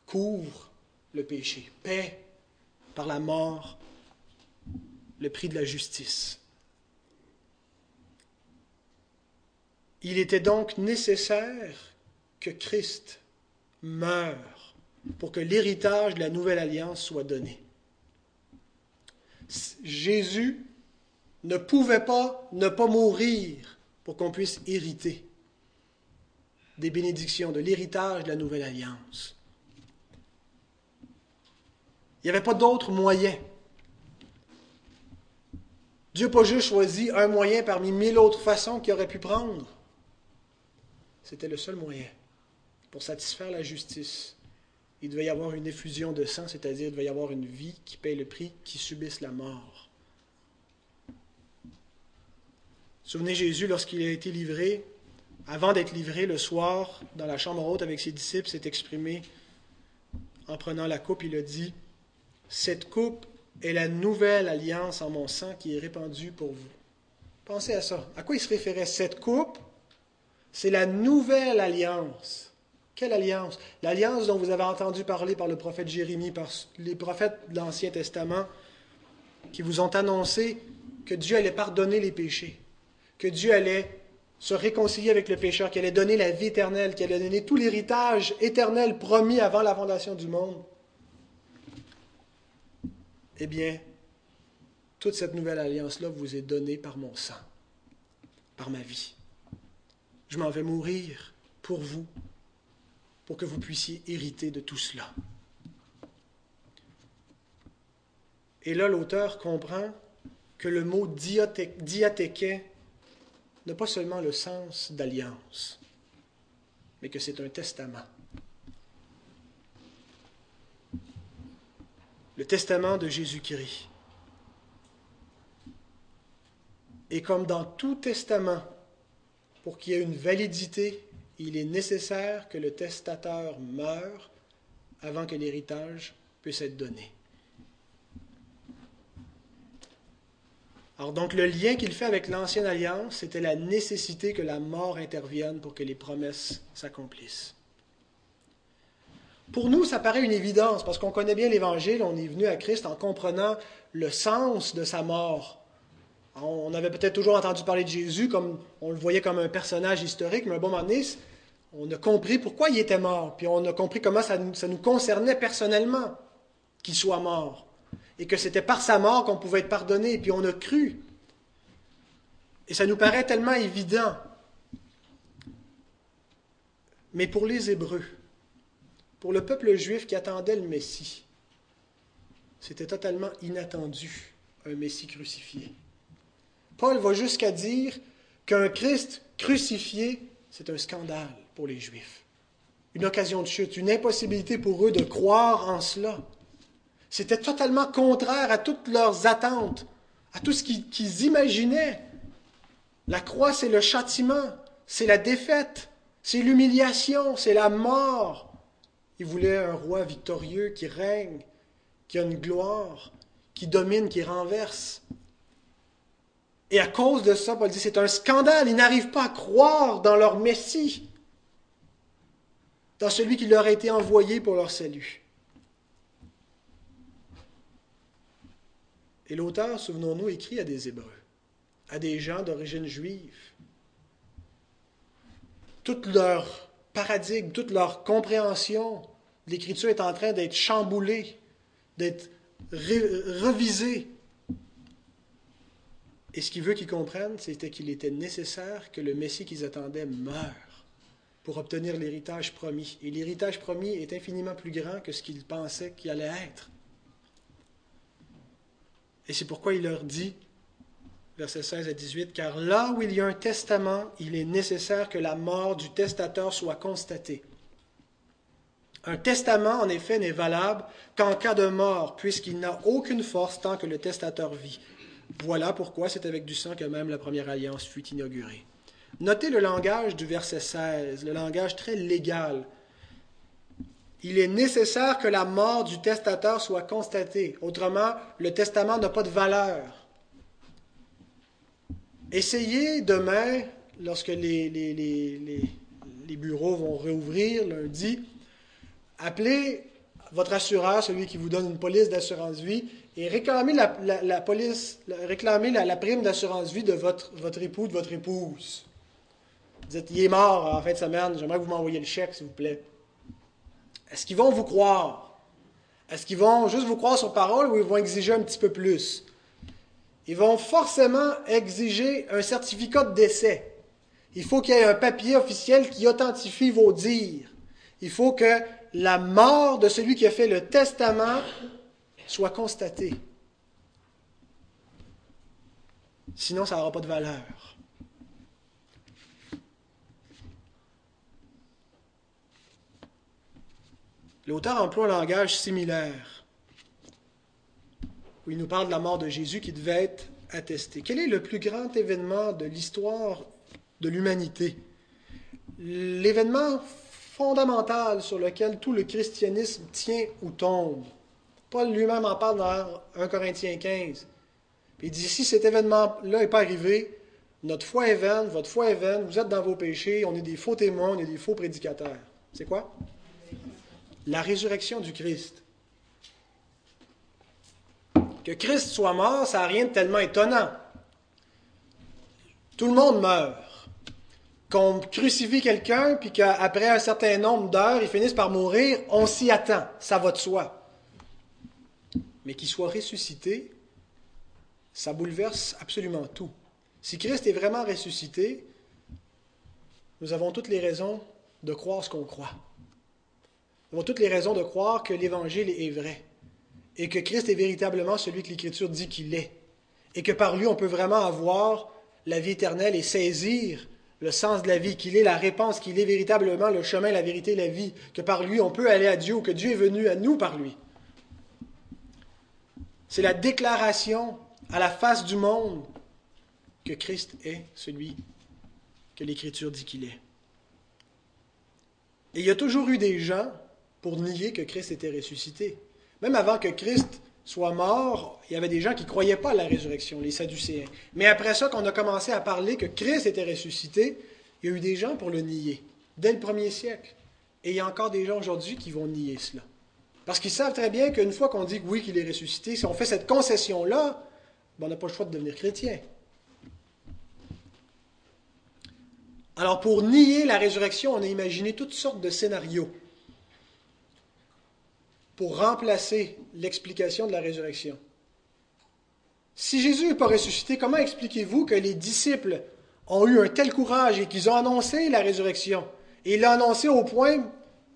couvre le péché, paie par la mort le prix de la justice. Il était donc nécessaire que Christ meure pour que l'héritage de la nouvelle alliance soit donné. Jésus ne pouvait pas ne pas mourir pour qu'on puisse hériter des bénédictions, de l'héritage de la nouvelle alliance. Il n'y avait pas d'autre moyen. Dieu n'a pas juste choisi un moyen parmi mille autres façons qu'il aurait pu prendre. C'était le seul moyen pour satisfaire la justice. Il devait y avoir une effusion de sang, c'est-à-dire il devait y avoir une vie qui paye le prix, qui subisse la mort. Souvenez Jésus, lorsqu'il a été livré, avant d'être livré le soir dans la chambre haute avec ses disciples, s'est exprimé en prenant la coupe, il a dit, Cette coupe est la nouvelle alliance en mon sang qui est répandue pour vous. Pensez à ça. À quoi il se référait Cette coupe, c'est la nouvelle alliance. Quelle alliance? L'alliance dont vous avez entendu parler par le prophète Jérémie, par les prophètes de l'Ancien Testament, qui vous ont annoncé que Dieu allait pardonner les péchés que Dieu allait se réconcilier avec le pécheur, qu'il allait donner la vie éternelle, qu'il allait donner tout l'héritage éternel promis avant la fondation du monde. Eh bien, toute cette nouvelle alliance-là vous est donnée par mon sang, par ma vie. Je m'en vais mourir pour vous, pour que vous puissiez hériter de tout cela. Et là, l'auteur comprend que le mot diatéquet n'a pas seulement le sens d'alliance, mais que c'est un testament. Le testament de Jésus-Christ. Et comme dans tout testament, pour qu'il y ait une validité, il est nécessaire que le testateur meure avant que l'héritage puisse être donné. Alors donc le lien qu'il fait avec l'ancienne alliance, c'était la nécessité que la mort intervienne pour que les promesses s'accomplissent. Pour nous, ça paraît une évidence parce qu'on connaît bien l'Évangile, on est venu à Christ en comprenant le sens de sa mort. On avait peut-être toujours entendu parler de Jésus comme on le voyait comme un personnage historique, mais à un bon moment donné, on a compris pourquoi il était mort, puis on a compris comment ça nous concernait personnellement qu'il soit mort et que c'était par sa mort qu'on pouvait être pardonné, puis on a cru. Et ça nous paraît tellement évident. Mais pour les Hébreux, pour le peuple juif qui attendait le Messie, c'était totalement inattendu, un Messie crucifié. Paul va jusqu'à dire qu'un Christ crucifié, c'est un scandale pour les Juifs. Une occasion de chute, une impossibilité pour eux de croire en cela. C'était totalement contraire à toutes leurs attentes, à tout ce qu'ils imaginaient. La croix, c'est le châtiment, c'est la défaite, c'est l'humiliation, c'est la mort. Ils voulaient un roi victorieux qui règne, qui a une gloire, qui domine, qui renverse. Et à cause de ça, Paul dit, c'est un scandale. Ils n'arrivent pas à croire dans leur Messie, dans celui qui leur a été envoyé pour leur salut. Et l'auteur, souvenons-nous, écrit à des Hébreux, à des gens d'origine juive. Toute leur paradigme, toute leur compréhension de l'Écriture est en train d'être chamboulée, d'être revisée. Et ce qu'il veut qu'ils comprennent, c'était qu'il était nécessaire que le Messie qu'ils attendaient meure pour obtenir l'héritage promis. Et l'héritage promis est infiniment plus grand que ce qu'ils pensaient qu'il allait être. Et c'est pourquoi il leur dit, versets 16 à 18, car là où il y a un testament, il est nécessaire que la mort du testateur soit constatée. Un testament, en effet, n'est valable qu'en cas de mort, puisqu'il n'a aucune force tant que le testateur vit. Voilà pourquoi c'est avec du sang que même la première alliance fut inaugurée. Notez le langage du verset 16, le langage très légal il est nécessaire que la mort du testateur soit constatée. Autrement, le testament n'a pas de valeur. Essayez demain, lorsque les, bureaux vont réouvrir lundi, appelez votre assureur, celui qui vous donne une police d'assurance vie, et réclamez la, police, réclamez la, prime d'assurance vie de votre, votre époux, de votre épouse. Vous dites, il est mort en fin de semaine, j'aimerais que vous m'envoyiez le chèque, s'il vous plaît. Est-ce qu'ils vont vous croire? Est-ce qu'ils vont juste vous croire sur parole ou ils vont exiger un petit peu plus? Ils vont forcément exiger un certificat de décès. Il faut qu'il y ait un papier officiel qui authentifie vos dires. Il faut que la mort de celui qui a fait le testament soit constatée. Sinon, ça n'aura pas de valeur. L'auteur emploie un langage similaire, où il nous parle de la mort de Jésus qui devait être attestée. Quel est le plus grand événement de l'histoire de l'humanité? L'événement fondamental sur lequel tout le christianisme tient ou tombe. Paul lui-même en parle dans 1 Corinthiens 15. Il dit, si cet événement-là n'est pas arrivé, notre foi est vaine, votre foi est vaine, vous êtes dans vos péchés, on est des faux témoins, on est des faux prédicateurs. C'est quoi? La résurrection du Christ. Que Christ soit mort, ça n'a rien de tellement étonnant. Tout le monde meurt. Qu'on crucifie quelqu'un, puis qu'après un certain nombre d'heures, il finisse par mourir, on s'y attend. Ça va de soi. Mais qu'il soit ressuscité, ça bouleverse absolument tout. Si Christ est vraiment ressuscité, nous avons toutes les raisons de croire ce qu'on croit. Nous avons toutes les raisons de croire que l'Évangile est vrai et que Christ est véritablement celui que l'Écriture dit qu'il est et que par lui on peut vraiment avoir la vie éternelle et saisir le sens de la vie, qu'il est la réponse, qu'il est véritablement le chemin, la vérité, la vie, que par lui on peut aller à Dieu que Dieu est venu à nous par lui. C'est la déclaration à la face du monde que Christ est celui que l'Écriture dit qu'il est. Et il y a toujours eu des gens pour nier que Christ était ressuscité. Même avant que Christ soit mort, il y avait des gens qui ne croyaient pas à la résurrection, les Sadducéens. Mais après ça, qu'on a commencé à parler que Christ était ressuscité, il y a eu des gens pour le nier, dès le premier siècle. Et il y a encore des gens aujourd'hui qui vont nier cela. Parce qu'ils savent très bien qu'une fois qu'on dit que oui, qu'il est ressuscité, si on fait cette concession-là, ben, on n'a pas le choix de devenir chrétien. Alors pour nier la résurrection, on a imaginé toutes sortes de scénarios pour remplacer l'explication de la résurrection. Si Jésus n'est pas ressuscité, comment expliquez-vous que les disciples ont eu un tel courage et qu'ils ont annoncé la résurrection? Et ils l'ont annoncé au point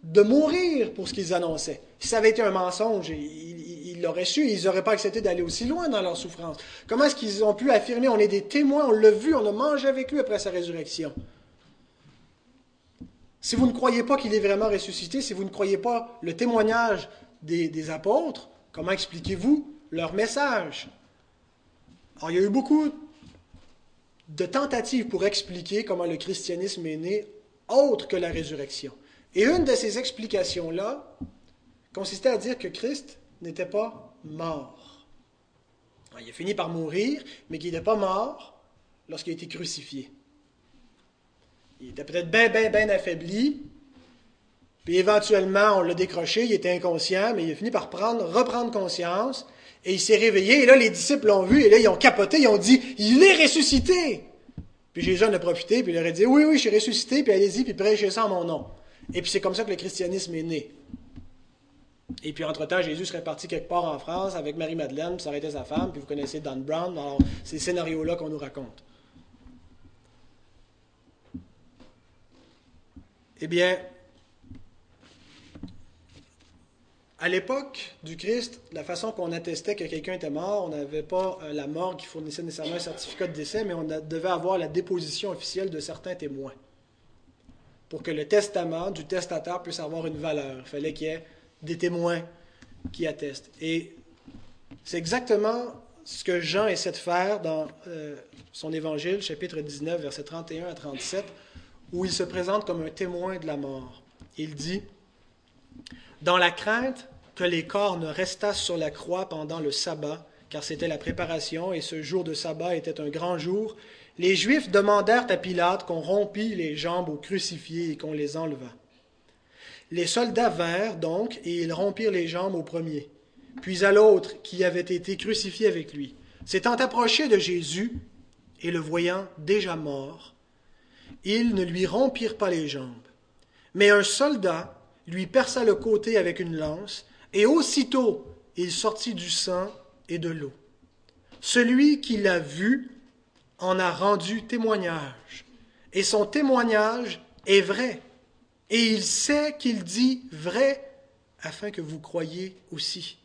de mourir pour ce qu'ils annonçaient. Si ça avait été un mensonge, ils l'auraient su, ils n'auraient pas accepté d'aller aussi loin dans leur souffrance. Comment est-ce qu'ils ont pu affirmer, on est des témoins, on l'a vu, on a mangé avec lui après sa résurrection? Si vous ne croyez pas qu'il est vraiment ressuscité, si vous ne croyez pas le témoignage des, des apôtres, comment expliquez-vous leur message? Alors, il y a eu beaucoup de tentatives pour expliquer comment le christianisme est né autre que la résurrection. Et une de ces explications-là consistait à dire que Christ n'était pas mort. Il a fini par mourir, mais qu'il n'était pas mort lorsqu'il a été crucifié. Il était peut-être bien, bien, bien affaibli, puis éventuellement, on l'a décroché, il était inconscient, mais il a fini par prendre, reprendre conscience, et il s'est réveillé, et là, les disciples l'ont vu, et là, ils ont capoté, ils ont dit, il est ressuscité! Puis Jésus en a profité, puis il leur a dit, oui, oui, je suis ressuscité, puis allez-y, puis prêchez ça en mon nom. Et puis c'est comme ça que le christianisme est né. Et puis entre-temps, Jésus serait parti quelque part en France avec Marie-Madeleine, puis ça aurait sa femme, puis vous connaissez Dan Brown, alors ces scénarios-là qu'on nous raconte. Eh bien, à l'époque du Christ, la façon qu'on attestait que quelqu'un était mort, on n'avait pas euh, la mort qui fournissait nécessairement un certificat de décès, mais on devait avoir la déposition officielle de certains témoins pour que le testament du testateur puisse avoir une valeur. Il fallait qu'il y ait des témoins qui attestent. Et c'est exactement ce que Jean essaie de faire dans euh, son évangile, chapitre 19, versets 31 à 37, où il se présente comme un témoin de la mort. Il dit, Dans la crainte que les corps ne restassent sur la croix pendant le sabbat, car c'était la préparation, et ce jour de sabbat était un grand jour, les Juifs demandèrent à Pilate qu'on rompît les jambes aux crucifiés et qu'on les enlevât. Les soldats vinrent donc, et ils rompirent les jambes au premier, puis à l'autre qui avait été crucifié avec lui. S'étant approchés de Jésus, et le voyant déjà mort, ils ne lui rompirent pas les jambes. Mais un soldat lui perça le côté avec une lance, et aussitôt il sortit du sang et de l'eau. Celui qui l'a vu en a rendu témoignage. Et son témoignage est vrai. Et il sait qu'il dit vrai afin que vous croyiez aussi.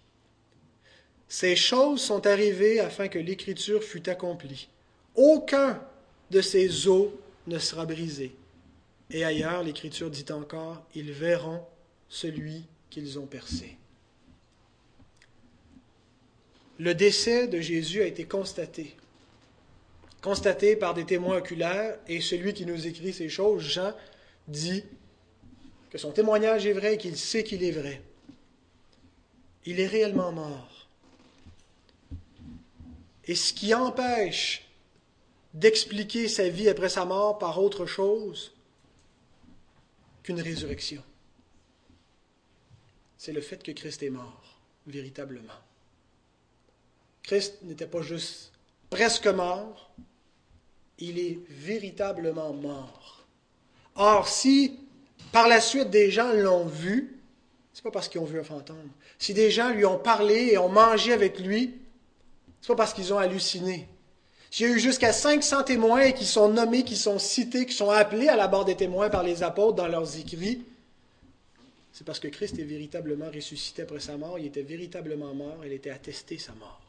Ces choses sont arrivées afin que l'écriture fût accomplie. Aucun de ces os ne sera brisé. Et ailleurs, l'écriture dit encore, ils verront celui qu'ils ont percé. Le décès de Jésus a été constaté constaté par des témoins oculaires, et celui qui nous écrit ces choses, Jean, dit son témoignage est vrai et qu'il sait qu'il est vrai. Il est réellement mort. Et ce qui empêche d'expliquer sa vie après sa mort par autre chose qu'une résurrection, c'est le fait que Christ est mort, véritablement. Christ n'était pas juste presque mort, il est véritablement mort. Or, si par la suite des gens l'ont vu, c'est pas parce qu'ils ont vu un fantôme. Si des gens lui ont parlé et ont mangé avec lui, c'est pas parce qu'ils ont halluciné. S'il y a eu jusqu'à 500 témoins qui sont nommés, qui sont cités, qui sont appelés à la barre des témoins par les apôtres dans leurs écrits, c'est parce que Christ est véritablement ressuscité après sa mort, il était véritablement mort, il était attesté sa mort.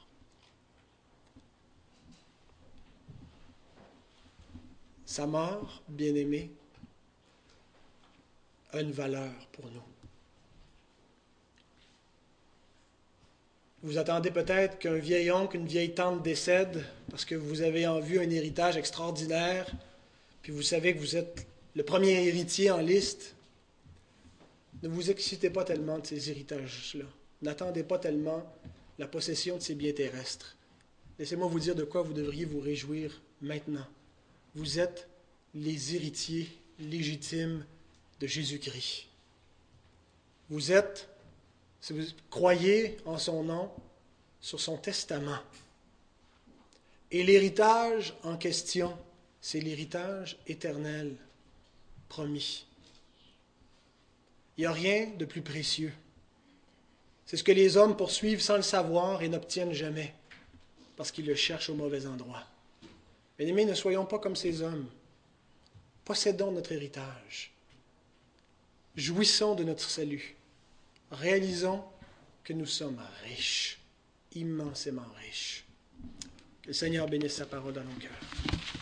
Sa mort, bien-aimé, une valeur pour nous. Vous attendez peut-être qu'un vieil oncle, une vieille tante décède parce que vous avez en vue un héritage extraordinaire, puis vous savez que vous êtes le premier héritier en liste. Ne vous excitez pas tellement de ces héritages-là. N'attendez pas tellement la possession de ces biens terrestres. Laissez-moi vous dire de quoi vous devriez vous réjouir maintenant vous êtes les héritiers légitimes de Jésus-Christ. Vous êtes, si vous croyez en son nom, sur son testament. Et l'héritage en question, c'est l'héritage éternel promis. Il n'y a rien de plus précieux. C'est ce que les hommes poursuivent sans le savoir et n'obtiennent jamais, parce qu'ils le cherchent au mauvais endroit. Bien-aimés, ne soyons pas comme ces hommes. Possédons notre héritage. Jouissons de notre salut. Réalisons que nous sommes riches, immensément riches. Que le Seigneur bénisse sa parole dans nos cœurs.